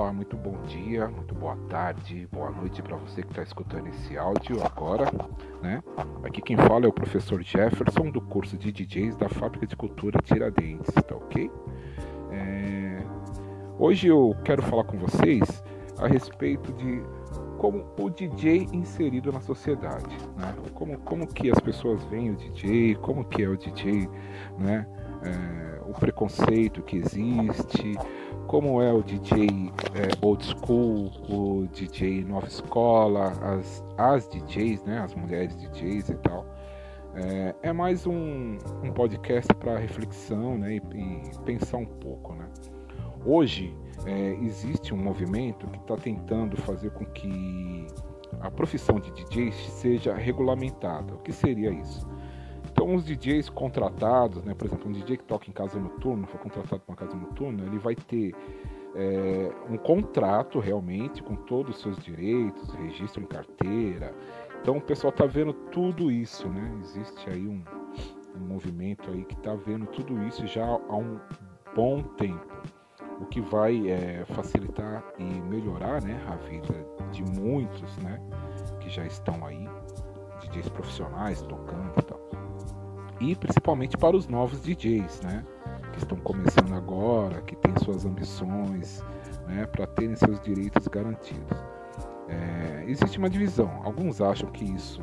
Olá, muito bom dia, muito boa tarde, boa noite para você que está escutando esse áudio agora, né? Aqui quem fala é o professor Jefferson do curso de DJs da Fábrica de Cultura Tiradentes, tá ok? É... Hoje eu quero falar com vocês a respeito de como o DJ inserido na sociedade, né? Como, como que as pessoas veem o DJ, como que é o DJ, né? É, o preconceito que existe, como é o DJ é, old school, o DJ nova escola, as, as DJs, né, as mulheres DJs e tal. É, é mais um, um podcast para reflexão né, e, e, pensar um pouco. Né. Hoje é, existe um movimento que está tentando fazer com que a profissão de DJ seja regulamentada. O que seria isso? Então, os DJs contratados, né, por exemplo, um DJ que toca em casa noturna, for contratado para uma casa noturna, ele vai ter é, um contrato realmente com todos os seus direitos, registro em carteira. Então, o pessoal está vendo tudo isso, né? Existe aí um, um movimento aí que está vendo tudo isso já há um bom tempo, o que vai é, facilitar e melhorar, né, a vida de muitos, né, que já estão aí, DJs profissionais tocando e tal e principalmente para os novos DJs, né? Que estão começando agora, que têm suas ambições, né? Para terem seus direitos garantidos. É, existe uma divisão. Alguns acham que isso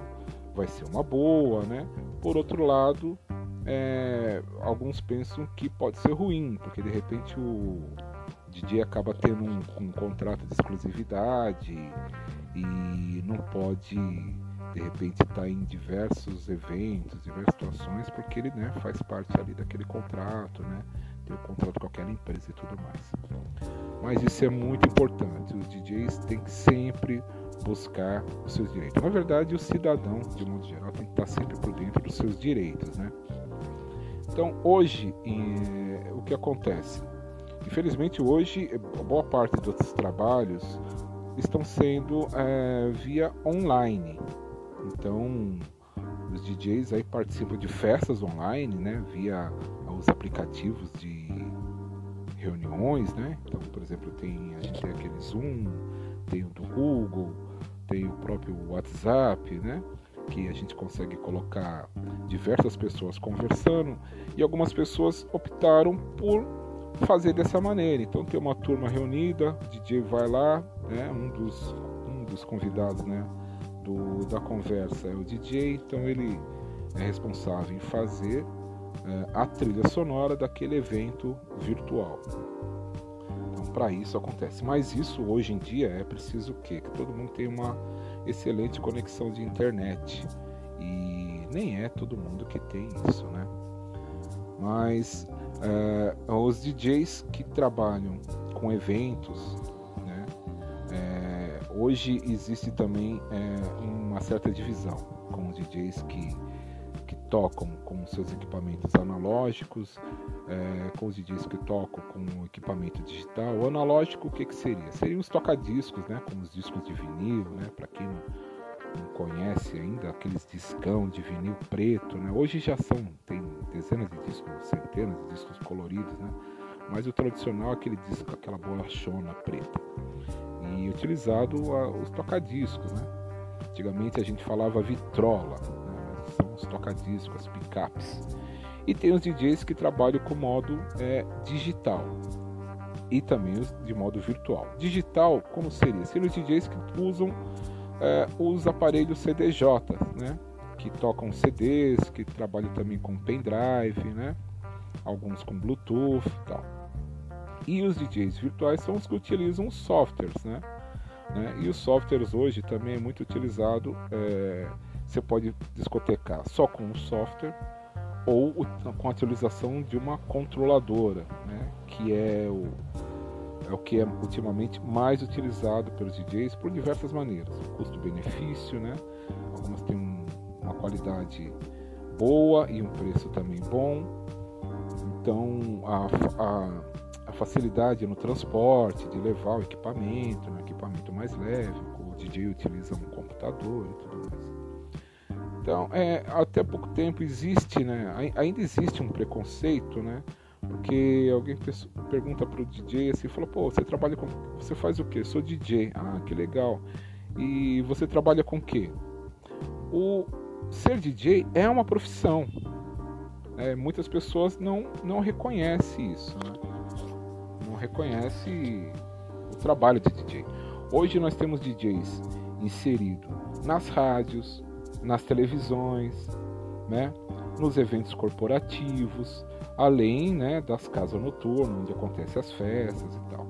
vai ser uma boa, né? Por outro lado, é, alguns pensam que pode ser ruim, porque de repente o DJ acaba tendo um, um contrato de exclusividade e não pode de repente está em diversos eventos, diversas situações, porque ele né, faz parte ali daquele contrato, né? Tem o um contrato com aquela empresa e tudo mais. Mas isso é muito importante. Os DJs têm que sempre buscar os seus direitos. Na verdade, o cidadão, de modo geral, tem que estar sempre por dentro dos seus direitos, né? Então, hoje, o que acontece? Infelizmente, hoje, boa parte dos trabalhos estão sendo é, via online. Então, os DJs aí participam de festas online, né, via os aplicativos de reuniões, né? Então, por exemplo, tem a gente tem aquele Zoom, tem o do Google, tem o próprio WhatsApp, né? Que a gente consegue colocar diversas pessoas conversando e algumas pessoas optaram por fazer dessa maneira. Então tem uma turma reunida, o DJ vai lá, né? Um dos um dos convidados, né? Do, da conversa é o DJ, então ele é responsável em fazer é, a trilha sonora daquele evento virtual. Então, para isso acontece. Mas isso hoje em dia é preciso o quê? Que todo mundo tenha uma excelente conexão de internet. E nem é todo mundo que tem isso, né? Mas é, os DJs que trabalham com eventos, Hoje existe também é, uma certa divisão com os DJs que, que tocam com seus equipamentos analógicos, é, com os DJs que tocam com equipamento digital. O analógico, o que, que seria? Seriam os tocadiscos, né, como os discos de vinil, né, para quem não, não conhece ainda, aqueles discão de vinil preto. Né? Hoje já são, tem dezenas de discos, centenas de discos coloridos, né? mas o tradicional é aquele disco, aquela bolachona preta e utilizado a, os tocadiscos, né? Antigamente a gente falava vitrola, né? são os tocadiscos, as picapes. E tem os DJs que trabalham com modo é, digital e também de modo virtual. Digital, como seria? Seriam os DJs que usam é, os aparelhos CDJ, né? que tocam CDs, que trabalham também com pendrive, né? alguns com Bluetooth e tal. E os DJs virtuais são os que utilizam softwares, né? né? E os softwares hoje também é muito utilizado. É, você pode discotecar só com o software ou com a utilização de uma controladora, né? Que é o, é o que é ultimamente mais utilizado pelos DJs por diversas maneiras. Custo-benefício, né? Algumas têm um, uma qualidade boa e um preço também bom. Então a a facilidade no transporte, de levar o equipamento, um equipamento mais leve, o DJ utiliza um computador e tudo mais. Então, é, até pouco tempo existe, né, ainda existe um preconceito, né, Porque alguém pergunta pro DJ assim, falou, pô, você trabalha com. Você faz o quê? Sou DJ. Ah, que legal. E você trabalha com o quê? O ser DJ é uma profissão. É, muitas pessoas não, não reconhecem isso. Né? Não reconhecem o trabalho de DJ. Hoje nós temos DJs inseridos nas rádios, nas televisões, né? nos eventos corporativos, além né, das casas noturnas, onde acontecem as festas e tal.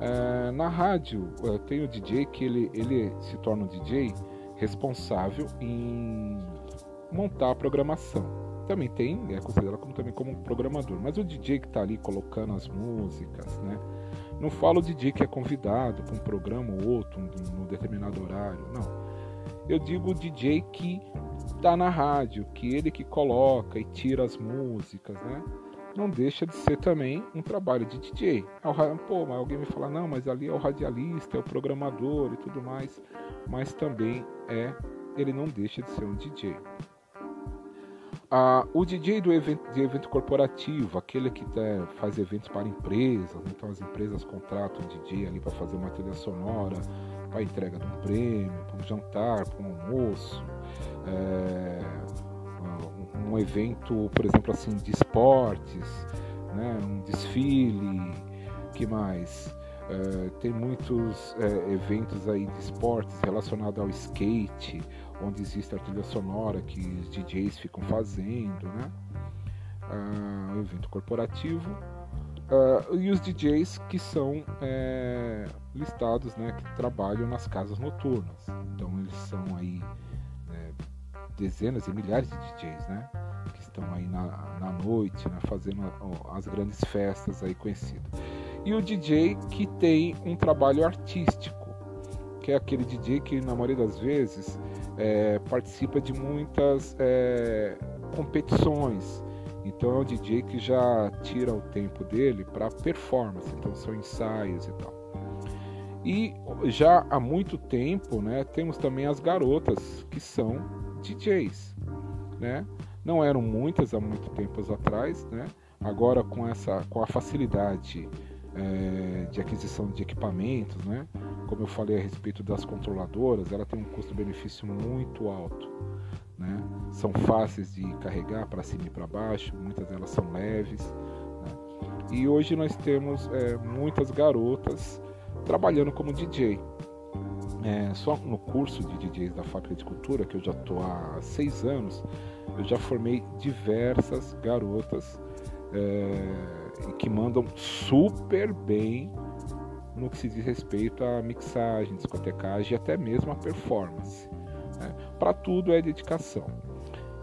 É, na rádio, tem o DJ que ele, ele se torna um DJ responsável em montar a programação. Também tem, é considerado como, também como um programador, mas o DJ que está ali colocando as músicas, né? Não falo o DJ que é convidado para um programa ou outro, num determinado horário, não. Eu digo o DJ que está na rádio, que ele que coloca e tira as músicas, né? Não deixa de ser também um trabalho de DJ. Pô, mas alguém me fala, não, mas ali é o radialista, é o programador e tudo mais. Mas também é, ele não deixa de ser um DJ. Ah, o DJ do evento, de evento corporativo, aquele que tá, faz eventos para empresas, então as empresas contratam o DJ ali para fazer uma trilha sonora, para entrega de um prêmio, para um jantar, para um almoço, é, um evento, por exemplo, assim, de esportes, né, um desfile, que mais? É, tem muitos é, eventos aí de esportes relacionados ao skate, onde existe a trilha sonora que os DJs ficam fazendo, né? Uh, evento corporativo uh, e os DJs que são é, listados, né, que trabalham nas casas noturnas. Então eles são aí né, dezenas e milhares de DJs, né, que estão aí na, na noite, né, fazendo as grandes festas aí conhecidas. E o DJ que tem um trabalho artístico, que é aquele DJ que na maioria das vezes é, participa de muitas é, competições então é um DJ que já tira o tempo dele para performance, então são ensaios e tal. E já há muito tempo, né, temos também as garotas que são DJs, né? Não eram muitas há muito tempo atrás, né? Agora com essa, com a facilidade é, de aquisição de equipamentos, né? Como eu falei a respeito das controladoras, ela tem um custo-benefício muito alto. Né? São fáceis de carregar para cima e para baixo, muitas delas são leves. Né? E hoje nós temos é, muitas garotas trabalhando como DJ. É, só no curso de DJs da Fábrica de Cultura, que eu já estou há seis anos, eu já formei diversas garotas é, que mandam super bem no que se diz respeito à mixagem, discotecagem e até mesmo a performance. Né? Para tudo é dedicação.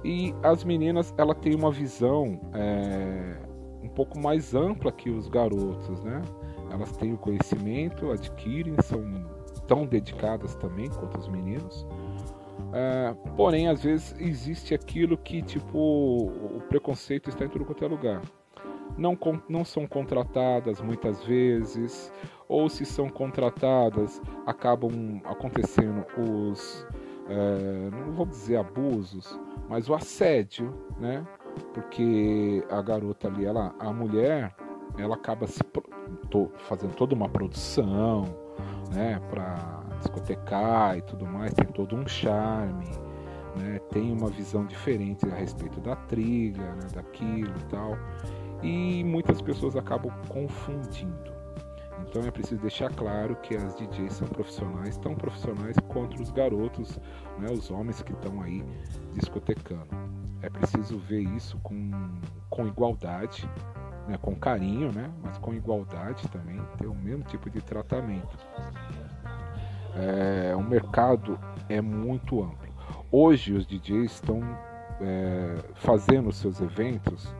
E as meninas, ela tem uma visão é, um pouco mais ampla que os garotos, né? Elas têm o conhecimento, adquirem, são tão dedicadas também quanto os meninos. É, porém, às vezes existe aquilo que, tipo, o preconceito está em tudo quanto é lugar. Não, não são contratadas muitas vezes, ou se são contratadas, acabam acontecendo os é, não vou dizer abusos, mas o assédio, né? Porque a garota ali, ela, a mulher, ela acaba se tô fazendo toda uma produção, né? Para discotecar e tudo mais, tem todo um charme, né? Tem uma visão diferente a respeito da trilha, né? daquilo e tal. E muitas pessoas acabam confundindo. Então é preciso deixar claro que as DJs são profissionais, tão profissionais quanto os garotos, né, os homens que estão aí discotecando. É preciso ver isso com, com igualdade, né, com carinho, né, mas com igualdade também, ter o mesmo tipo de tratamento. É, o mercado é muito amplo. Hoje os DJs estão é, fazendo seus eventos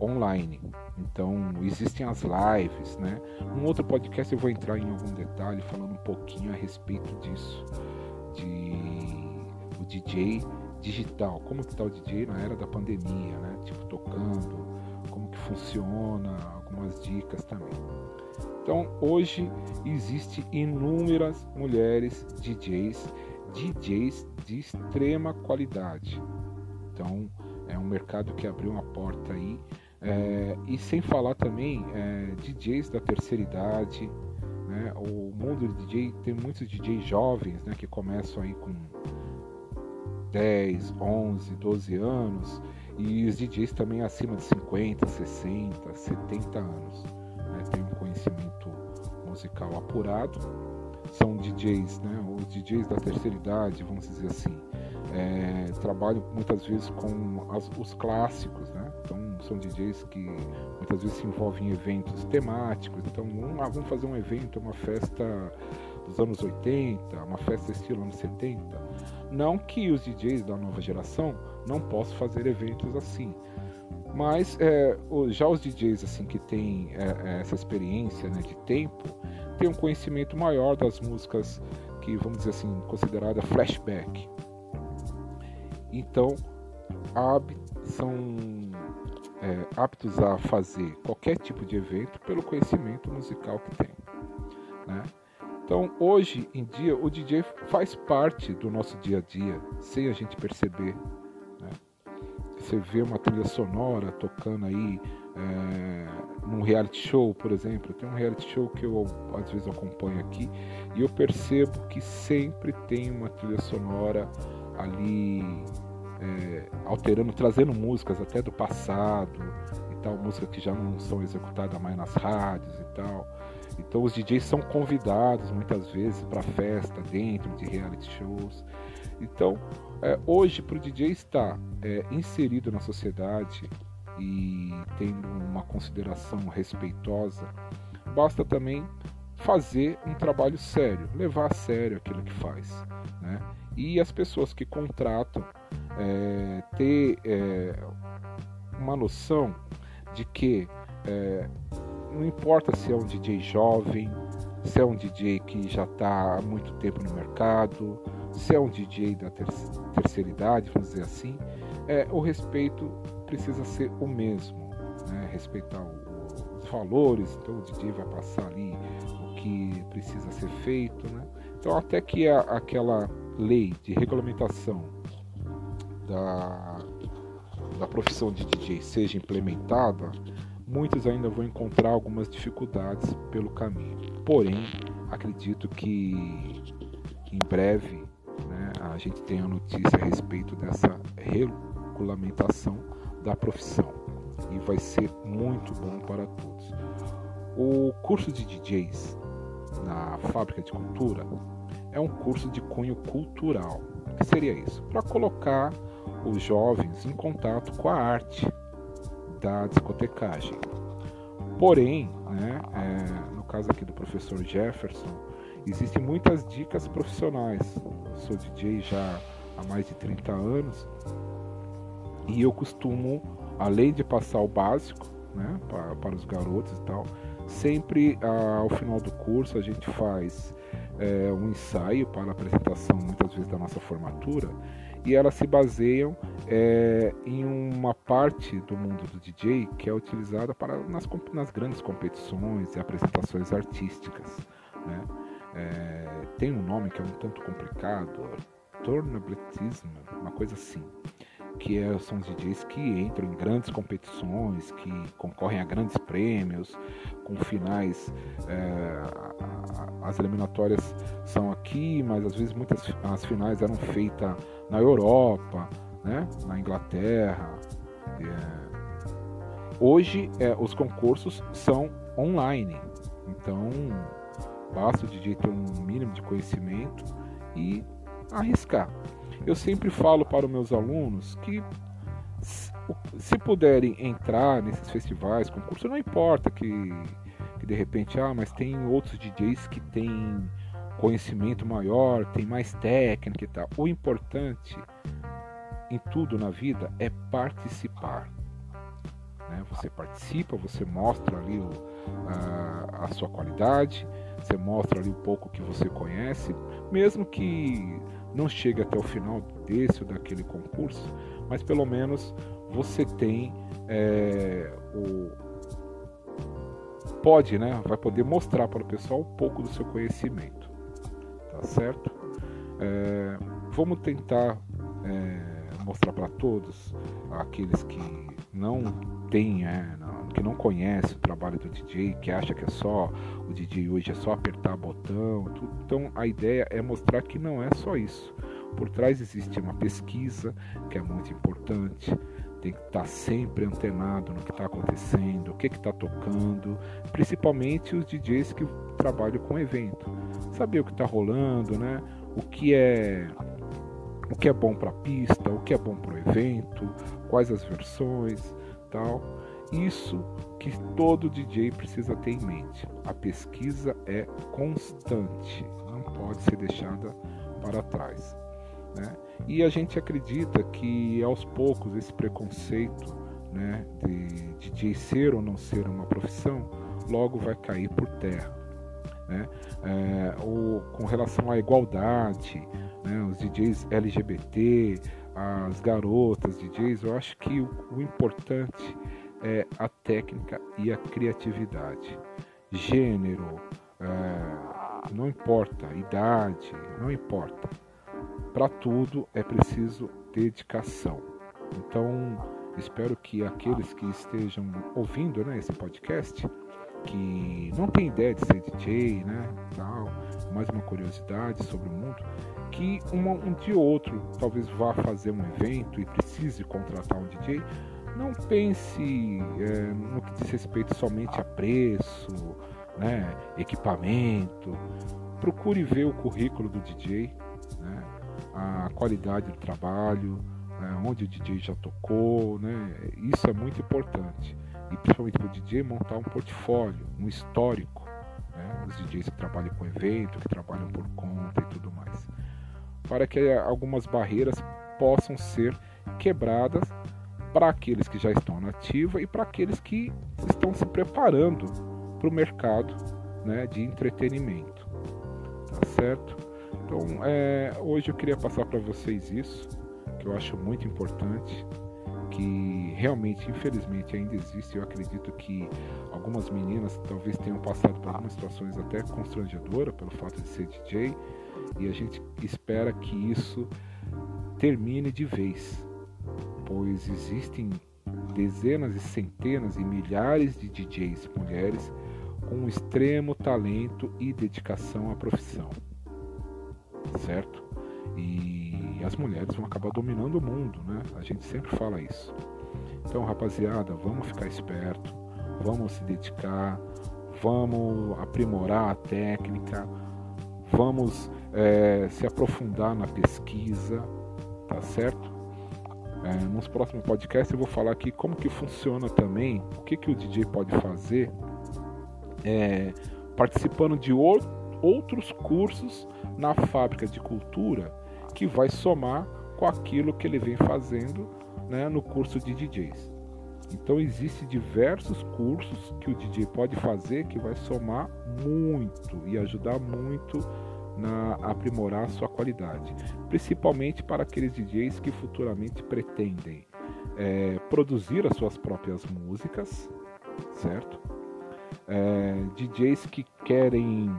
online. Então, existem as lives, né? Num outro podcast eu vou entrar em algum detalhe falando um pouquinho a respeito disso, de o DJ digital, como que tá o DJ na era da pandemia, né? Tipo tocando, como que funciona, algumas dicas também. Então, hoje existe inúmeras mulheres DJs, DJs de extrema qualidade. Então, é um mercado que abriu uma porta aí É, e sem falar também é, DJs da terceira idade, né? O mundo de DJ tem muitos DJs jovens, né, que começam aí com 10, 11, 12 anos e os DJs também acima de 50, 60, 70 anos, né, tem um conhecimento musical apurado. São DJs, né, os DJs da terceira idade, vamos dizer assim, é, trabalham muitas vezes com as, os clássicos, né? São DJs que muitas vezes se envolvem em eventos temáticos. Então vamos, ah, vamos fazer um evento, uma festa dos anos 80, uma festa estilo anos 70. Não que os DJs da nova geração não possam fazer eventos assim. Mas é, já os DJs assim que têm é, é, essa experiência né, de tempo, têm um conhecimento maior das músicas que, vamos dizer assim, considerada flashback. Então, são é, aptos a fazer qualquer tipo de evento pelo conhecimento musical que tem. Né? Então, hoje em dia, o DJ faz parte do nosso dia a dia, sem a gente perceber. Né? Você vê uma trilha sonora tocando aí é, num reality show, por exemplo. Tem um reality show que eu às vezes acompanho aqui e eu percebo que sempre tem uma trilha sonora ali alterando, trazendo músicas até do passado e tal, músicas que já não são executadas mais nas rádios e tal. Então os DJs são convidados muitas vezes para festa dentro de reality shows. Então é, hoje para o DJ estar é, inserido na sociedade e tendo uma consideração respeitosa, basta também fazer um trabalho sério, levar a sério aquilo que faz. Né? E as pessoas que contratam é, ter é, uma noção de que é, não importa se é um DJ jovem, se é um DJ que já está há muito tempo no mercado, se é um DJ da ter terceira idade, vamos dizer assim, é, o respeito precisa ser o mesmo, né? respeitar o, os valores, então o DJ vai passar ali o que precisa ser feito, né? Então até que a, aquela lei de regulamentação da, da profissão de DJ seja implementada, muitos ainda vão encontrar algumas dificuldades pelo caminho. Porém, acredito que em breve né, a gente tenha notícia a respeito dessa regulamentação da profissão e vai ser muito bom para todos. O curso de DJs na Fábrica de Cultura é um curso de cunho cultural. O que seria isso? Para colocar os jovens em contato com a arte da discotecagem. Porém, né, é, no caso aqui do professor Jefferson, existem muitas dicas profissionais. Eu sou DJ já há mais de 30 anos e eu costumo, além de passar o básico né, para, para os garotos e tal, sempre ao final do curso a gente faz é, um ensaio para a apresentação, muitas vezes, da nossa formatura e elas se baseiam é, em uma parte do mundo do DJ que é utilizada para nas, nas grandes competições e apresentações artísticas. Né? É, tem um nome que é um tanto complicado, Tornabletism, uma coisa assim que é, são os DJs que entram em grandes competições, que concorrem a grandes prêmios, com finais. É, as eliminatórias são aqui, mas às vezes muitas as finais eram feitas na Europa, né, na Inglaterra. É, hoje é, os concursos são online, então basta o DJ ter um mínimo de conhecimento e arriscar. Eu sempre falo para os meus alunos que se puderem entrar nesses festivais, concursos, não importa que, que de repente, ah, mas tem outros DJs que têm conhecimento maior, tem mais técnica e tal. O importante em tudo na vida é participar. Né? Você participa, você mostra ali o, a, a sua qualidade, você mostra ali um pouco que você conhece, mesmo que não chegue até o final desse ou daquele concurso, mas pelo menos você tem é, o pode, né? Vai poder mostrar para o pessoal um pouco do seu conhecimento, tá certo? É, vamos tentar é, mostrar para todos aqueles que não têm, é, que não conhecem o trabalho do DJ, que acha que é só o DJ hoje é só apertar botão. Tudo. Então a ideia é mostrar que não é só isso. Por trás existe uma pesquisa que é muito importante. Tem que estar sempre antenado no que está acontecendo, o que está tocando, principalmente os DJs que trabalham com evento. Saber o que está rolando, né? O que é o que é bom para a pista, o que é bom para o evento, quais as versões, tal. Isso que todo DJ precisa ter em mente. A pesquisa é constante, não pode ser deixada para trás. Né? E a gente acredita que aos poucos esse preconceito né, de DJ ser ou não ser uma profissão logo vai cair por terra. Né? É, ou com relação à igualdade, né, os DJs LGBT, as garotas DJs, eu acho que o, o importante é a técnica e a criatividade. Gênero, é, não importa, idade, não importa. Para tudo é preciso dedicação. Então, espero que aqueles que estejam ouvindo né, esse podcast, que não tem ideia de ser DJ, né, tal, mais uma curiosidade sobre o mundo, que uma, um dia ou outro talvez vá fazer um evento e precise contratar um DJ, não pense é, no que diz respeito somente a preço, né, equipamento. Procure ver o currículo do DJ, né, a qualidade do trabalho, né, onde o DJ já tocou, né, isso é muito importante. E principalmente para o DJ montar um portfólio, um histórico. Né, os DJs que trabalham com evento, que trabalham por conta e tudo mais para que algumas barreiras possam ser quebradas para aqueles que já estão na ativa e para aqueles que estão se preparando para o mercado né, de entretenimento. Tá certo? Então, é, hoje eu queria passar para vocês isso, que eu acho muito importante, que realmente, infelizmente, ainda existe. Eu acredito que algumas meninas talvez tenham passado por algumas situações até constrangedoras pelo fato de ser DJ e a gente espera que isso termine de vez, pois existem dezenas e centenas e milhares de DJs mulheres com extremo talento e dedicação à profissão, certo? E as mulheres vão acabar dominando o mundo, né? A gente sempre fala isso. Então, rapaziada, vamos ficar esperto, vamos se dedicar, vamos aprimorar a técnica, vamos é, se aprofundar na pesquisa, tá certo? É, nos próximos podcasts eu vou falar aqui como que funciona também, o que, que o DJ pode fazer é, participando de outros cursos na fábrica de cultura que vai somar com aquilo que ele vem fazendo né, no curso de DJs. Então existem diversos cursos que o DJ pode fazer que vai somar muito e ajudar muito na aprimorar sua qualidade, principalmente para aqueles DJs que futuramente pretendem é, produzir as suas próprias músicas, certo? É, DJs que querem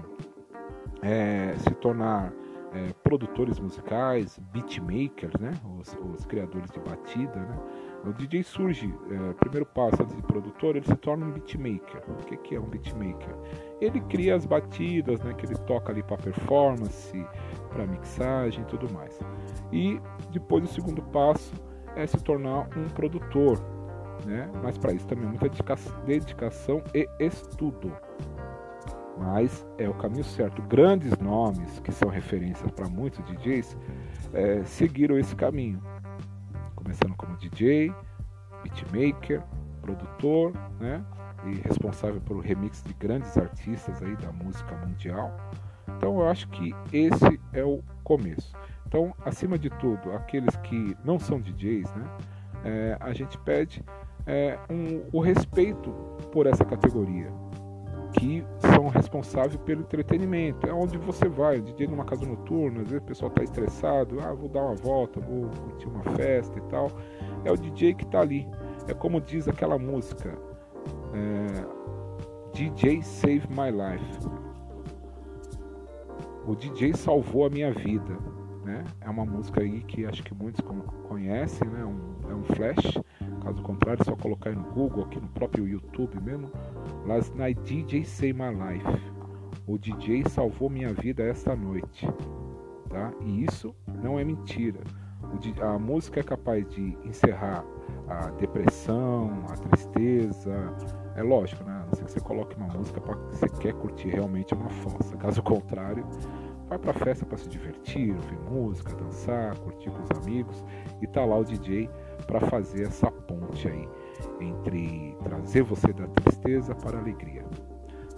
é, se tornar é, produtores musicais, beatmakers, né? Os, os, criadores de batida, né? O DJ surge, é, primeiro passo antes de produtor, ele se torna um beatmaker. O que, que é um beatmaker? Ele cria as batidas, né? Que ele toca ali para performance, para mixagem e tudo mais. E depois o segundo passo é se tornar um produtor, né? Mas para isso também é muita dedicação e estudo mas é o caminho certo. Grandes nomes que são referências para muitos DJs é, seguiram esse caminho, começando como DJ, beatmaker, produtor, né? E responsável pelo remix de grandes artistas aí da música mundial. Então eu acho que esse é o começo. Então, acima de tudo, aqueles que não são DJs, né? É, a gente pede é, um, o respeito por essa categoria que são responsáveis pelo entretenimento. É onde você vai, DJ numa casa noturna, às vezes o pessoal está estressado, ah, vou dar uma volta, vou curtir uma festa e tal. É o DJ que está ali. É como diz aquela música, é, DJ Save My Life. O DJ salvou a minha vida. né? É uma música aí que acho que muitos conhecem, né? Um, é um flash. Caso contrário, é só colocar no Google, aqui no próprio YouTube mesmo. Last Night DJ Say My Life. O DJ salvou minha vida esta noite. Tá? E isso não é mentira. A música é capaz de encerrar a depressão, a tristeza. É lógico, né? Não sei que você coloque uma música para que você quer curtir realmente uma falsa. Caso contrário, vai pra festa para se divertir, ouvir música, dançar, curtir com os amigos e tá lá o DJ para fazer essa ponte aí entre trazer você da tristeza para a alegria.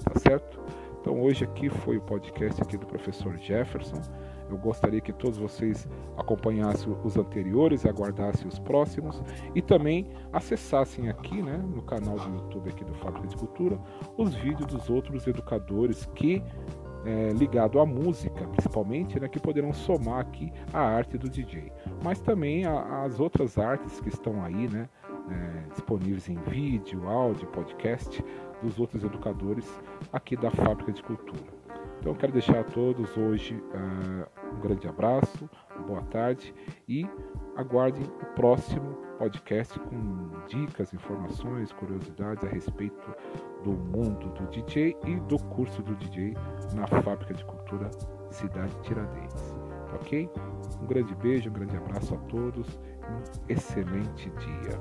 Tá certo? Então hoje aqui foi o podcast aqui do professor Jefferson. Eu gostaria que todos vocês acompanhassem os anteriores aguardassem os próximos e também acessassem aqui, né, no canal do YouTube aqui do Fábrica de Cultura, os vídeos dos outros educadores que é, ligado à música, principalmente, né, que poderão somar aqui a arte do DJ, mas também a, as outras artes que estão aí, né, é, disponíveis em vídeo, áudio, podcast dos outros educadores aqui da Fábrica de Cultura. Então quero deixar a todos hoje uh, um grande abraço, boa tarde e aguardem o próximo podcast com dicas, informações, curiosidades a respeito do mundo do DJ e do curso do DJ na Fábrica de Cultura Cidade Tiradentes. Ok? Um grande beijo, um grande abraço a todos, um excelente dia.